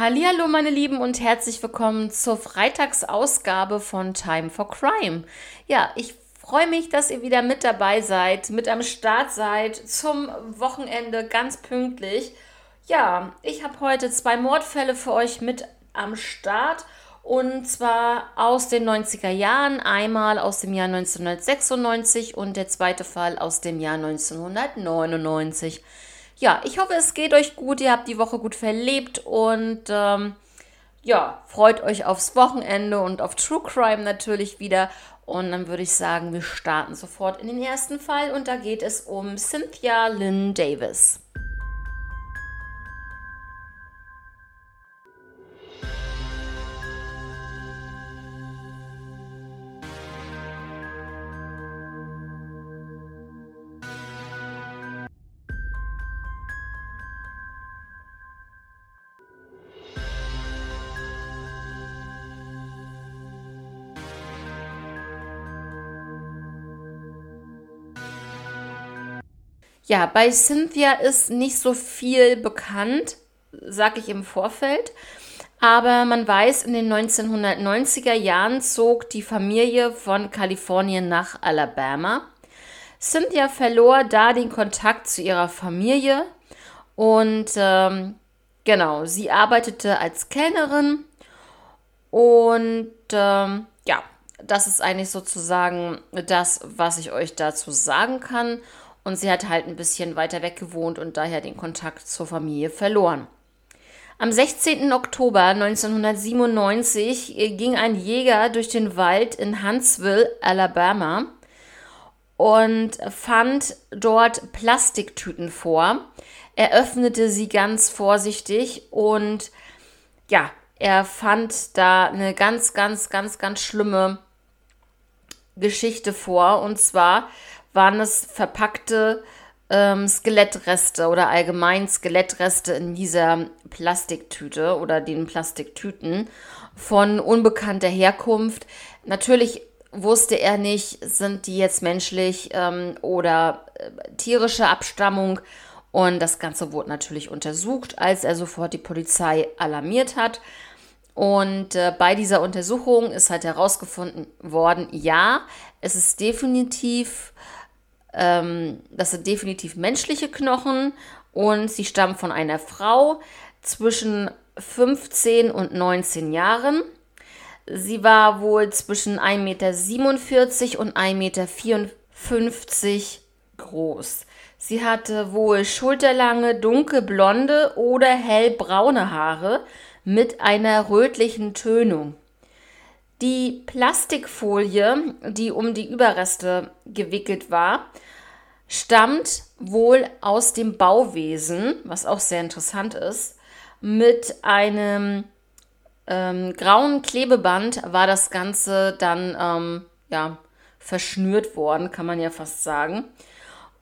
Hallihallo meine Lieben und herzlich willkommen zur Freitagsausgabe von Time for Crime. Ja, ich freue mich, dass ihr wieder mit dabei seid, mit am Start seid zum Wochenende ganz pünktlich. Ja, ich habe heute zwei Mordfälle für euch mit am Start und zwar aus den 90er Jahren, einmal aus dem Jahr 1996 und der zweite Fall aus dem Jahr 1999 ja, ich hoffe, es geht euch gut. Ihr habt die Woche gut verlebt und ähm, ja, freut euch aufs Wochenende und auf True Crime natürlich wieder. Und dann würde ich sagen, wir starten sofort in den ersten Fall und da geht es um Cynthia Lynn Davis. Ja, bei Cynthia ist nicht so viel bekannt, sag ich im Vorfeld. Aber man weiß, in den 1990er Jahren zog die Familie von Kalifornien nach Alabama. Cynthia verlor da den Kontakt zu ihrer Familie und ähm, genau, sie arbeitete als Kellnerin und ähm, ja, das ist eigentlich sozusagen das, was ich euch dazu sagen kann. Und sie hat halt ein bisschen weiter weg gewohnt und daher den Kontakt zur Familie verloren. Am 16. Oktober 1997 ging ein Jäger durch den Wald in Huntsville, Alabama und fand dort Plastiktüten vor. Er öffnete sie ganz vorsichtig und ja, er fand da eine ganz, ganz, ganz, ganz schlimme Geschichte vor. Und zwar waren es verpackte ähm, Skelettreste oder allgemein Skelettreste in dieser Plastiktüte oder den Plastiktüten von unbekannter Herkunft. Natürlich wusste er nicht, sind die jetzt menschlich ähm, oder äh, tierische Abstammung. Und das Ganze wurde natürlich untersucht, als er sofort die Polizei alarmiert hat. Und äh, bei dieser Untersuchung ist halt herausgefunden worden, ja, es ist definitiv ähm, das sind definitiv menschliche Knochen und sie stammen von einer Frau zwischen 15 und 19 Jahren. Sie war wohl zwischen 1,47 Meter und 1,54 Meter groß. Sie hatte wohl schulterlange, dunkelblonde oder hellbraune Haare mit einer rötlichen Tönung. Die Plastikfolie, die um die Überreste gewickelt war, stammt wohl aus dem Bauwesen, was auch sehr interessant ist. Mit einem ähm, grauen Klebeband war das Ganze dann ähm, ja, verschnürt worden, kann man ja fast sagen.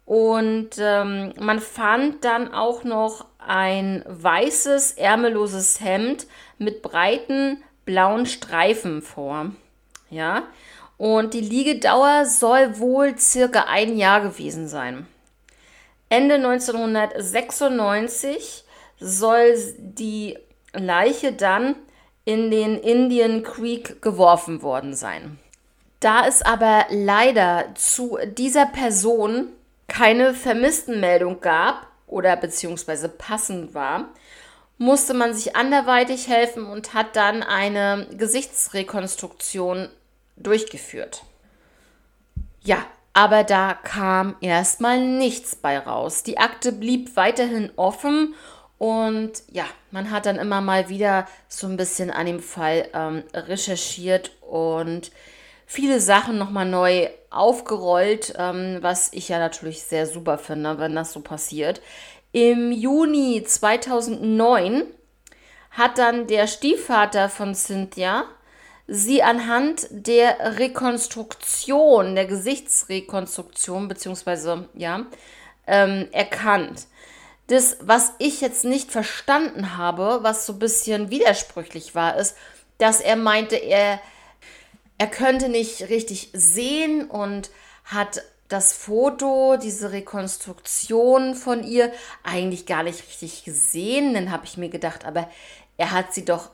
Und ähm, man fand dann auch noch ein weißes, ärmelloses Hemd mit breiten blauen Streifen vor. Ja, und die Liegedauer soll wohl circa ein Jahr gewesen sein. Ende 1996 soll die Leiche dann in den Indian Creek geworfen worden sein. Da es aber leider zu dieser Person keine Vermisstenmeldung gab oder beziehungsweise passend war, musste man sich anderweitig helfen und hat dann eine Gesichtsrekonstruktion durchgeführt. Ja, aber da kam erstmal nichts bei raus. Die Akte blieb weiterhin offen und ja, man hat dann immer mal wieder so ein bisschen an dem Fall ähm, recherchiert und viele Sachen nochmal neu aufgerollt, ähm, was ich ja natürlich sehr super finde, wenn das so passiert. Im Juni 2009 hat dann der Stiefvater von Cynthia sie anhand der Rekonstruktion, der Gesichtsrekonstruktion, beziehungsweise, ja, ähm, erkannt. Das, was ich jetzt nicht verstanden habe, was so ein bisschen widersprüchlich war, ist, dass er meinte, er, er könnte nicht richtig sehen und hat das Foto, diese Rekonstruktion von ihr eigentlich gar nicht richtig gesehen. Dann habe ich mir gedacht, aber er hat sie doch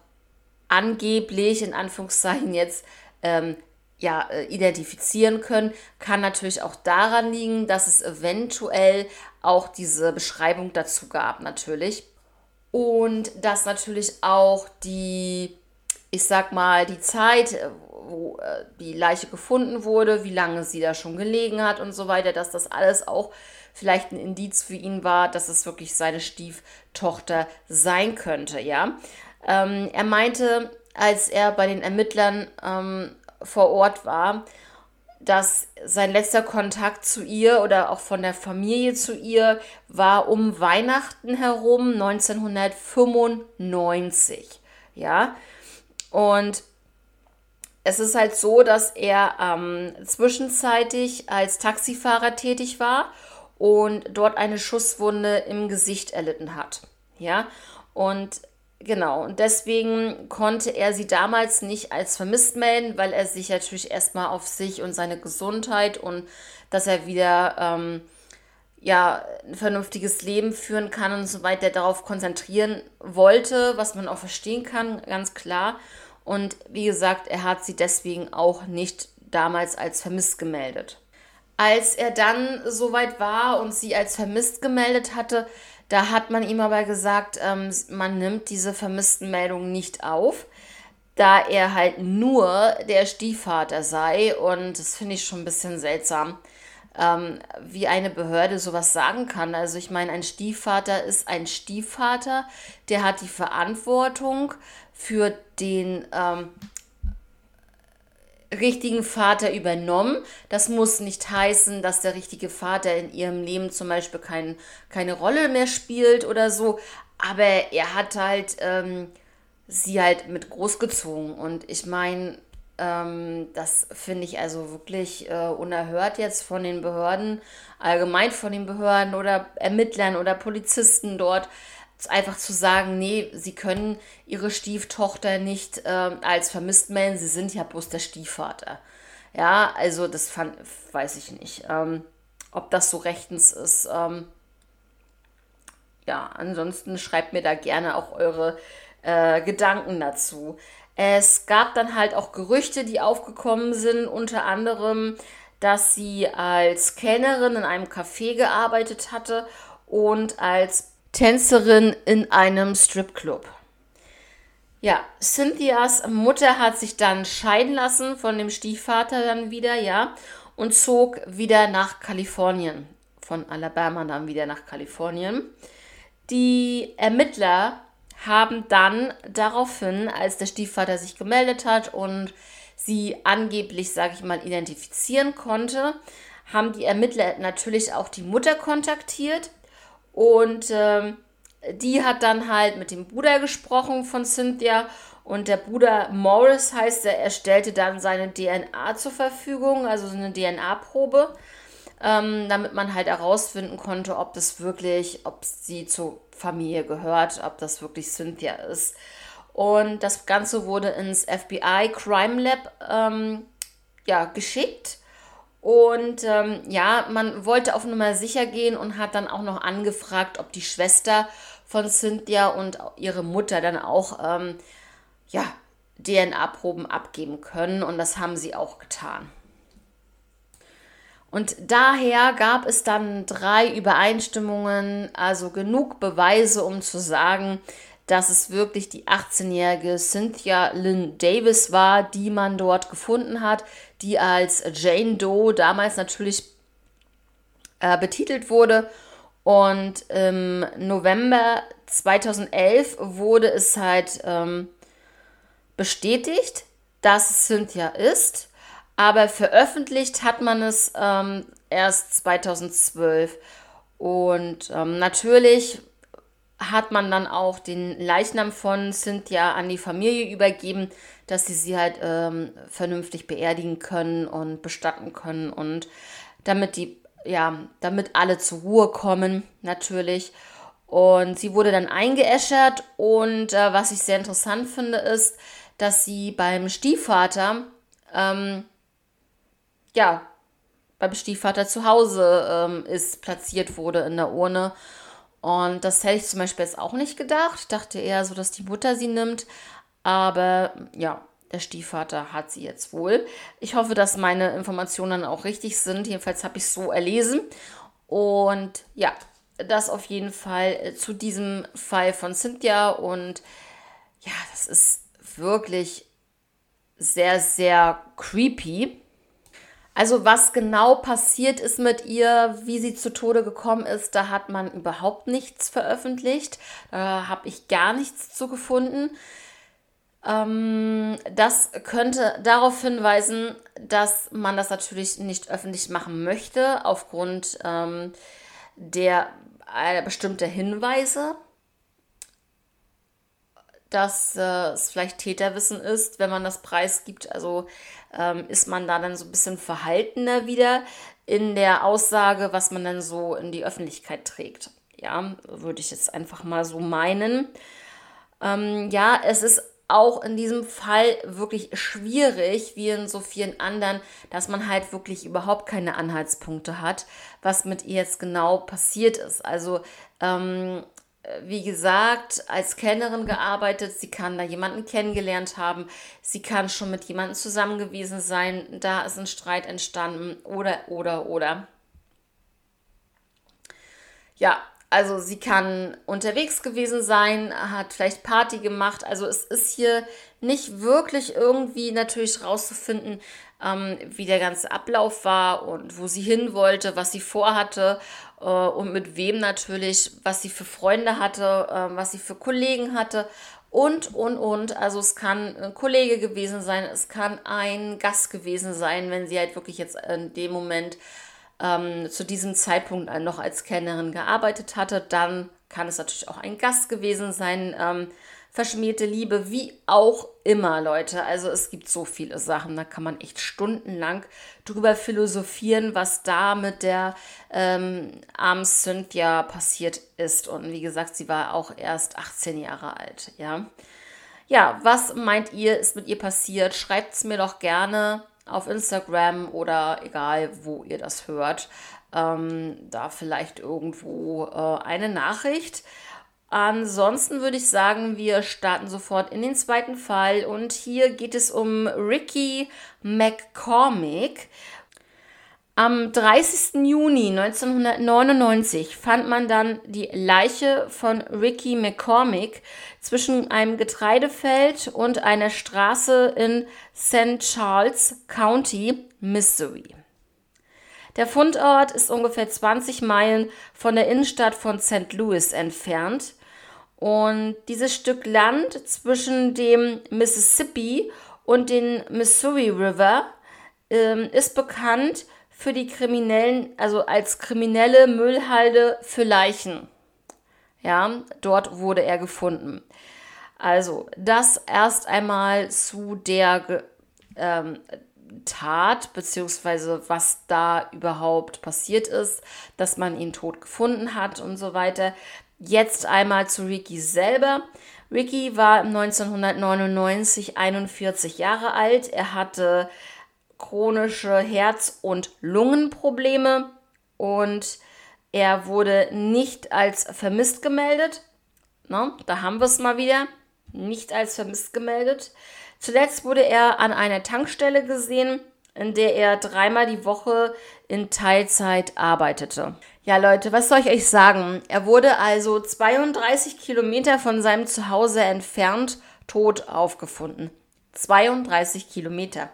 angeblich, in Anführungszeichen jetzt, ähm, ja, äh, identifizieren können, kann natürlich auch daran liegen, dass es eventuell auch diese Beschreibung dazu gab, natürlich. Und dass natürlich auch die, ich sag mal, die Zeit, äh, wo äh, die Leiche gefunden wurde, wie lange sie da schon gelegen hat und so weiter, dass das alles auch vielleicht ein Indiz für ihn war, dass es wirklich seine Stieftochter sein könnte, ja. Ähm, er meinte, als er bei den Ermittlern ähm, vor Ort war, dass sein letzter Kontakt zu ihr oder auch von der Familie zu ihr war um Weihnachten herum 1995. Ja, und es ist halt so, dass er ähm, zwischenzeitlich als Taxifahrer tätig war und dort eine Schusswunde im Gesicht erlitten hat. Ja, und Genau, und deswegen konnte er sie damals nicht als vermisst melden, weil er sich natürlich erstmal auf sich und seine Gesundheit und dass er wieder ähm, ja, ein vernünftiges Leben führen kann und so weiter darauf konzentrieren wollte, was man auch verstehen kann, ganz klar. Und wie gesagt, er hat sie deswegen auch nicht damals als vermisst gemeldet. Als er dann soweit war und sie als vermisst gemeldet hatte, da hat man ihm aber gesagt, ähm, man nimmt diese vermissten Meldungen nicht auf, da er halt nur der Stiefvater sei. Und das finde ich schon ein bisschen seltsam, ähm, wie eine Behörde sowas sagen kann. Also ich meine, ein Stiefvater ist ein Stiefvater, der hat die Verantwortung für den ähm, richtigen Vater übernommen. Das muss nicht heißen, dass der richtige Vater in ihrem Leben zum Beispiel kein, keine Rolle mehr spielt oder so. Aber er hat halt ähm, sie halt mit großgezogen. Und ich meine, ähm, das finde ich also wirklich äh, unerhört jetzt von den Behörden, allgemein von den Behörden oder Ermittlern oder Polizisten dort einfach zu sagen, nee, sie können ihre Stieftochter nicht äh, als vermisst melden, sie sind ja bloß der Stiefvater. Ja, also das fand, weiß ich nicht, ähm, ob das so rechtens ist. Ähm, ja, ansonsten schreibt mir da gerne auch eure äh, Gedanken dazu. Es gab dann halt auch Gerüchte, die aufgekommen sind, unter anderem, dass sie als Kellnerin in einem Café gearbeitet hatte und als Tänzerin in einem Stripclub. Ja, Cynthias Mutter hat sich dann scheiden lassen von dem Stiefvater dann wieder, ja, und zog wieder nach Kalifornien. Von Alabama dann wieder nach Kalifornien. Die Ermittler haben dann daraufhin, als der Stiefvater sich gemeldet hat und sie angeblich, sage ich mal, identifizieren konnte, haben die Ermittler natürlich auch die Mutter kontaktiert und ähm, die hat dann halt mit dem Bruder gesprochen von Cynthia und der Bruder Morris heißt er, er stellte dann seine DNA zur Verfügung, also so eine DNA-Probe, ähm, damit man halt herausfinden konnte, ob das wirklich, ob sie zur Familie gehört, ob das wirklich Cynthia ist. Und das Ganze wurde ins FBI Crime Lab ähm, ja, geschickt. Und ähm, ja, man wollte auf Nummer sicher gehen und hat dann auch noch angefragt, ob die Schwester von Cynthia und ihre Mutter dann auch ähm, ja, DNA-Proben abgeben können. Und das haben sie auch getan. Und daher gab es dann drei Übereinstimmungen, also genug Beweise, um zu sagen, dass es wirklich die 18-jährige Cynthia Lynn Davis war, die man dort gefunden hat, die als Jane Doe damals natürlich äh, betitelt wurde. Und im November 2011 wurde es halt ähm, bestätigt, dass es Cynthia ist, aber veröffentlicht hat man es ähm, erst 2012. Und ähm, natürlich hat man dann auch den Leichnam von Cynthia an die Familie übergeben, dass sie sie halt ähm, vernünftig beerdigen können und bestatten können und damit die, ja, damit alle zur Ruhe kommen, natürlich. Und sie wurde dann eingeäschert und äh, was ich sehr interessant finde, ist, dass sie beim Stiefvater, ähm, ja, beim Stiefvater zu Hause ähm, ist, platziert wurde in der Urne Und das hätte ich zum Beispiel jetzt auch nicht gedacht. Ich dachte eher so, dass die Mutter sie nimmt. Aber ja, der Stiefvater hat sie jetzt wohl. Ich hoffe, dass meine Informationen auch richtig sind. Jedenfalls habe ich es so erlesen. Und ja, das auf jeden Fall äh, zu diesem Fall von Cynthia. Und ja, das ist wirklich sehr, sehr creepy. Also was genau passiert ist mit ihr, wie sie zu Tode gekommen ist, da hat man überhaupt nichts veröffentlicht. Da habe ich gar nichts zu gefunden. Ähm, das könnte darauf hinweisen, dass man das natürlich nicht öffentlich machen möchte, aufgrund ähm, der äh, bestimmter Hinweise, dass äh, es vielleicht Täterwissen ist, wenn man das preisgibt. Also ähm, ist man da dann so ein bisschen verhaltener wieder in der Aussage, was man dann so in die Öffentlichkeit trägt. Ja, würde ich jetzt einfach mal so meinen. Ähm, ja, es ist auch in diesem Fall wirklich schwierig, wie in so vielen anderen, dass man halt wirklich überhaupt keine Anhaltspunkte hat, was mit ihr jetzt genau passiert ist. Also, ähm, wie gesagt, als Kellnerin gearbeitet, sie kann da jemanden kennengelernt haben, sie kann schon mit jemandem zusammen gewesen sein, da ist ein Streit entstanden oder, oder, oder. Ja, also sie kann unterwegs gewesen sein, hat vielleicht Party gemacht. Also es ist hier nicht wirklich irgendwie natürlich rauszufinden, ähm, wie der ganze Ablauf war und wo sie hin wollte, was sie vorhatte äh, und mit wem natürlich, was sie für Freunde hatte, äh, was sie für Kollegen hatte und, und, und. Also es kann ein Kollege gewesen sein, es kann ein Gast gewesen sein, wenn sie halt wirklich jetzt in dem Moment ähm, zu diesem Zeitpunkt noch als Kellnerin gearbeitet hatte. Dann kann es natürlich auch ein Gast gewesen sein. Ähm, verschmierte Liebe, wie auch immer, Leute. Also es gibt so viele Sachen, da kann man echt stundenlang drüber philosophieren, was da mit der ähm, armen Cynthia passiert ist. Und wie gesagt, sie war auch erst 18 Jahre alt, ja. Ja, was meint ihr, ist mit ihr passiert? Schreibt es mir doch gerne auf Instagram oder egal, wo ihr das hört. Ähm, da vielleicht irgendwo äh, eine Nachricht. Ansonsten würde ich sagen, wir starten sofort in den zweiten Fall und hier geht es um Ricky McCormick. Am 30. Juni 1999 fand man dann die Leiche von Ricky McCormick zwischen einem Getreidefeld und einer Straße in St. Charles County, Missouri. Der Fundort ist ungefähr 20 Meilen von der Innenstadt von St. Louis entfernt. Und dieses Stück Land zwischen dem Mississippi und dem Missouri River ähm, ist bekannt für die Kriminellen, also als kriminelle Müllhalde für Leichen. Ja, dort wurde er gefunden. Also, das erst einmal zu der ähm, Tat, beziehungsweise was da überhaupt passiert ist, dass man ihn tot gefunden hat und so weiter. Jetzt einmal zu Ricky selber. Ricky war 1999 41 Jahre alt. Er hatte chronische Herz- und Lungenprobleme und er wurde nicht als vermisst gemeldet. Na, da haben wir es mal wieder. Nicht als vermisst gemeldet. Zuletzt wurde er an einer Tankstelle gesehen, in der er dreimal die Woche in Teilzeit arbeitete. Ja, Leute, was soll ich euch sagen? Er wurde also 32 Kilometer von seinem Zuhause entfernt tot aufgefunden. 32 Kilometer.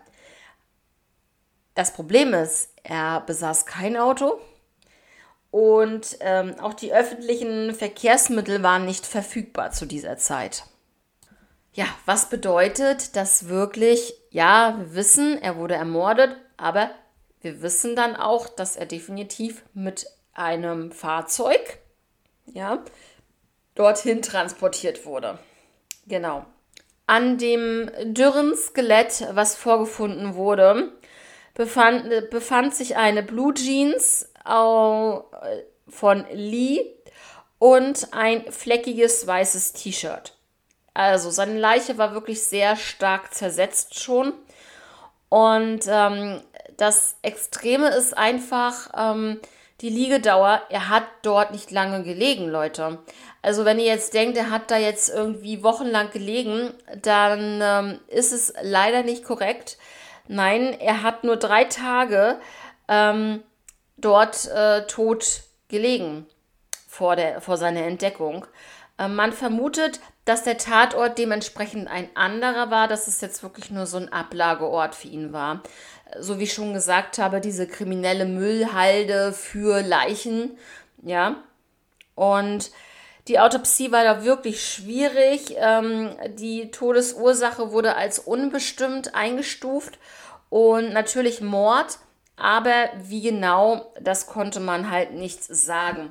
Das Problem ist, er besaß kein Auto und ähm, auch die öffentlichen Verkehrsmittel waren nicht verfügbar zu dieser Zeit. Ja, was bedeutet das wirklich? Ja, wir wissen, er wurde ermordet, aber wir wissen dann auch, dass er definitiv mit einem Fahrzeug, ja, dorthin transportiert wurde. Genau. An dem dürren Skelett, was vorgefunden wurde, befand, befand sich eine Blue Jeans von Lee und ein fleckiges weißes T-Shirt. Also seine Leiche war wirklich sehr stark zersetzt schon. Und ähm, das Extreme ist einfach, ähm, die Liegedauer, er hat dort nicht lange gelegen, Leute. Also wenn ihr jetzt denkt, er hat da jetzt irgendwie wochenlang gelegen, dann ähm, ist es leider nicht korrekt. Nein, er hat nur drei Tage ähm, dort äh, tot gelegen vor, der, vor seiner Entdeckung. Ähm, man vermutet, dass der Tatort dementsprechend ein anderer war, dass es jetzt wirklich nur so ein Ablageort für ihn war so wie ich schon gesagt habe, diese kriminelle Müllhalde für Leichen, ja. Und die Autopsie war da wirklich schwierig. Ähm, die Todesursache wurde als unbestimmt eingestuft und natürlich Mord, aber wie genau, das konnte man halt nicht sagen.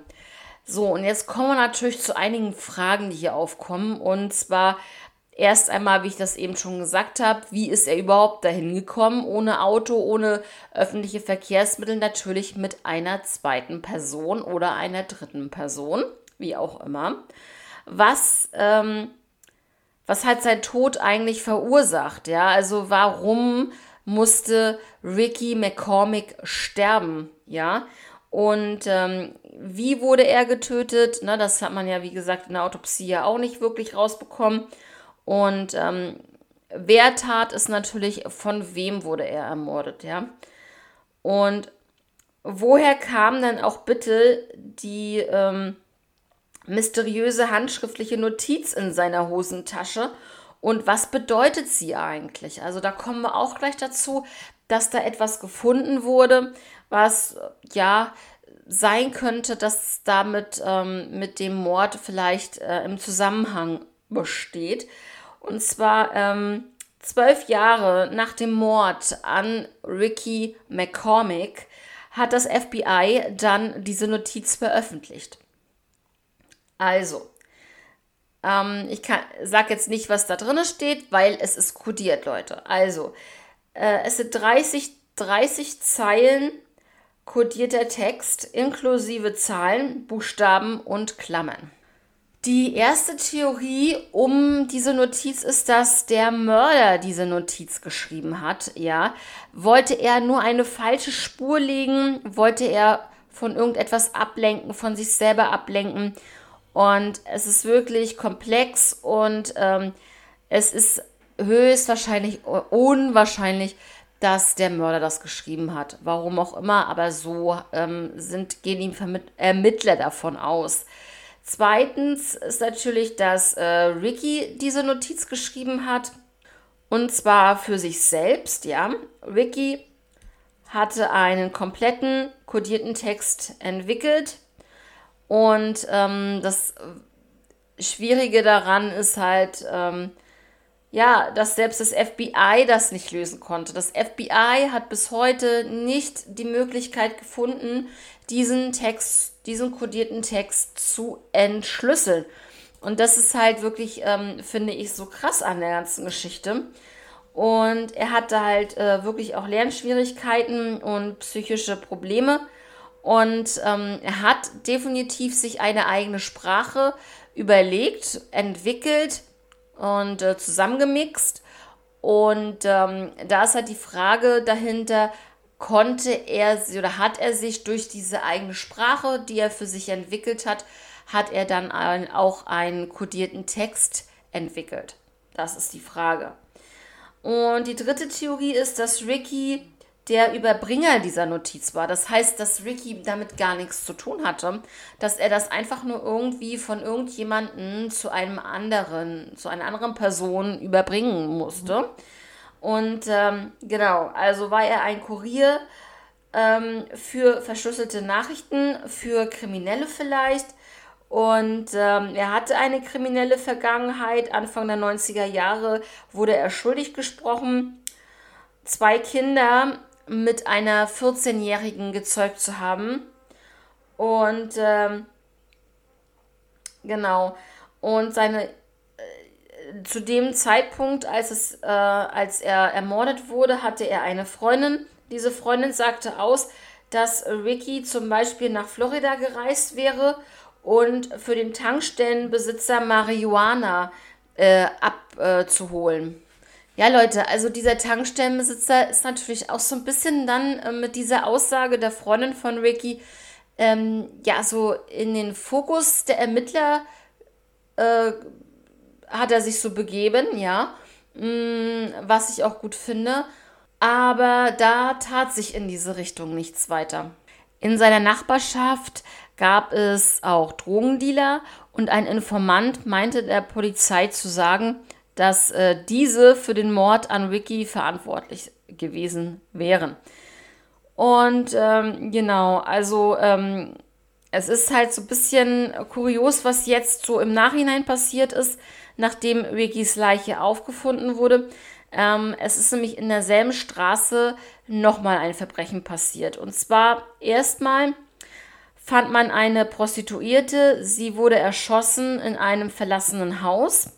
So, und jetzt kommen wir natürlich zu einigen Fragen, die hier aufkommen. Und zwar, Erst einmal, wie ich das eben schon gesagt habe, wie ist er überhaupt dahin gekommen, ohne Auto, ohne öffentliche Verkehrsmittel, natürlich mit einer zweiten Person oder einer dritten Person, wie auch immer. Was, ähm, was hat sein Tod eigentlich verursacht? Ja, also warum musste Ricky McCormick sterben? Ja, und ähm, wie wurde er getötet? Ne, das hat man ja, wie gesagt, in der Autopsie ja auch nicht wirklich rausbekommen. Und ähm, wer tat es natürlich, von wem wurde er ermordet, ja? Und woher kam denn auch bitte die ähm, mysteriöse handschriftliche Notiz in seiner Hosentasche? Und was bedeutet sie eigentlich? Also da kommen wir auch gleich dazu, dass da etwas gefunden wurde, was ja sein könnte, dass damit ähm, mit dem Mord vielleicht äh, im Zusammenhang besteht. Und zwar ähm, zwölf Jahre nach dem Mord an Ricky McCormick hat das FBI dann diese Notiz veröffentlicht. Also, ähm, ich sage jetzt nicht, was da drin steht, weil es ist kodiert, Leute. Also, äh, es sind 30, 30 Zeilen kodierter Text inklusive Zahlen, Buchstaben und Klammern. Die erste Theorie um diese Notiz ist, dass der Mörder diese Notiz geschrieben hat. Ja, wollte er nur eine falsche Spur legen, wollte er von irgendetwas ablenken, von sich selber ablenken. Und es ist wirklich komplex und ähm, es ist höchstwahrscheinlich, unwahrscheinlich, dass der Mörder das geschrieben hat. Warum auch immer, aber so ähm, sind, gehen ihm Ermittler davon aus. Zweitens ist natürlich, dass äh, Ricky diese Notiz geschrieben hat. Und zwar für sich selbst, ja. Ricky hatte einen kompletten kodierten Text entwickelt. Und ähm, das Schwierige daran ist halt, ähm, ja, dass selbst das FBI das nicht lösen konnte. Das FBI hat bis heute nicht die Möglichkeit gefunden, diesen Text, diesen kodierten Text zu entschlüsseln. Und das ist halt wirklich, ähm, finde ich, so krass an der ganzen Geschichte. Und er hatte halt äh, wirklich auch Lernschwierigkeiten und psychische Probleme. Und ähm, er hat definitiv sich eine eigene Sprache überlegt, entwickelt und äh, zusammengemixt. Und ähm, da ist halt die Frage dahinter, konnte er oder hat er sich durch diese eigene Sprache, die er für sich entwickelt hat, hat er dann auch einen kodierten Text entwickelt? Das ist die Frage. Und die dritte Theorie ist, dass Ricky der Überbringer dieser Notiz war. Das heißt, dass Ricky damit gar nichts zu tun hatte, dass er das einfach nur irgendwie von irgendjemandem zu einem anderen, zu einer anderen Person überbringen musste. Mhm. Und ähm, genau, also war er ein Kurier ähm, für verschlüsselte Nachrichten, für Kriminelle vielleicht. Und ähm, er hatte eine kriminelle Vergangenheit. Anfang der 90er Jahre wurde er schuldig gesprochen, zwei Kinder mit einer 14-Jährigen gezeugt zu haben. Und ähm, genau. Und seine zu dem Zeitpunkt, als, es, äh, als er ermordet wurde, hatte er eine Freundin. Diese Freundin sagte aus, dass Ricky zum Beispiel nach Florida gereist wäre und für den Tankstellenbesitzer Marihuana äh, abzuholen. Äh, ja, Leute, also dieser Tankstellenbesitzer ist natürlich auch so ein bisschen dann äh, mit dieser Aussage der Freundin von Ricky ähm, ja so in den Fokus der Ermittler äh, hat er sich so begeben, ja, mm, was ich auch gut finde. Aber da tat sich in diese Richtung nichts weiter. In seiner Nachbarschaft gab es auch Drogendealer und ein Informant meinte der Polizei zu sagen, dass äh, diese für den Mord an Ricky verantwortlich gewesen wären. Und ähm, genau, also ähm, es ist halt so ein bisschen kurios, was jetzt so im Nachhinein passiert ist, nachdem Rickys Leiche aufgefunden wurde. Ähm, es ist nämlich in derselben Straße nochmal ein Verbrechen passiert. Und zwar erstmal fand man eine Prostituierte. Sie wurde erschossen in einem verlassenen Haus.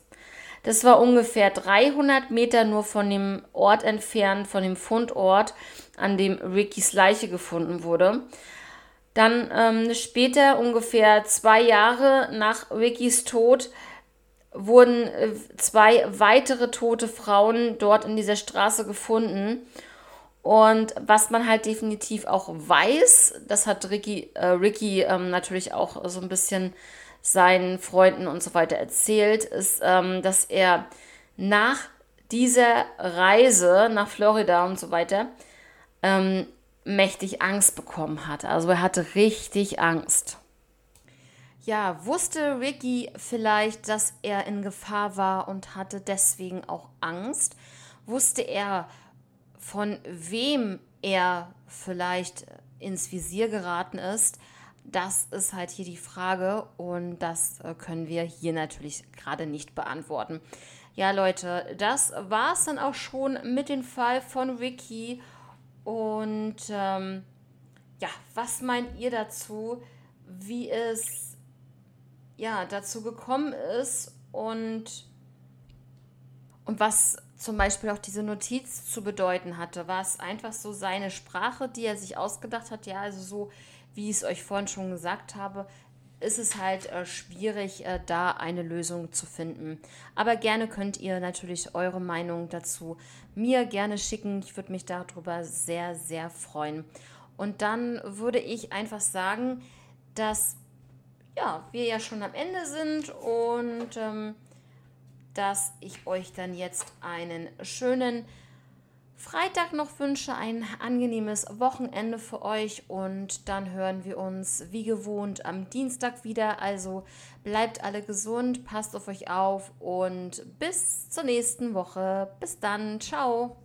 Das war ungefähr 300 Meter nur von dem Ort entfernt, von dem Fundort, an dem Rickys Leiche gefunden wurde. Dann ähm, später, ungefähr zwei Jahre nach Rickys Tod, wurden äh, zwei weitere tote Frauen dort in dieser Straße gefunden. Und was man halt definitiv auch weiß, das hat Ricky, äh, Ricky ähm, natürlich auch so ein bisschen seinen Freunden und so weiter erzählt, ist, ähm, dass er nach dieser Reise nach Florida und so weiter ähm, mächtig Angst bekommen hat. Also er hatte richtig Angst. Ja, wusste Ricky vielleicht, dass er in Gefahr war und hatte deswegen auch Angst? Wusste er, von wem er vielleicht ins Visier geraten ist? Das ist halt hier die Frage und das äh, können wir hier natürlich gerade nicht beantworten. Ja, Leute, das war es dann auch schon mit dem Fall von Ricky. Und ähm, ja, was meint ihr dazu, wie es ja, dazu gekommen ist und, und was zum Beispiel auch diese Notiz zu bedeuten hatte. War es einfach so seine Sprache, die er sich ausgedacht hat? Ja, also so, wie ich es euch vorhin schon gesagt habe, ist es halt äh, schwierig, äh, da eine Lösung zu finden. Aber gerne könnt ihr natürlich eure Meinung dazu mir gerne schicken. Ich würde mich darüber sehr, sehr freuen. Und dann würde ich einfach sagen, dass ja, wir ja schon am Ende sind und ähm, dass ich euch dann jetzt einen schönen Freitag noch wünsche, ein angenehmes Wochenende für euch und dann hören wir uns wie gewohnt am Dienstag wieder. Also bleibt alle gesund, passt auf euch auf und bis zur nächsten Woche. Bis dann, ciao.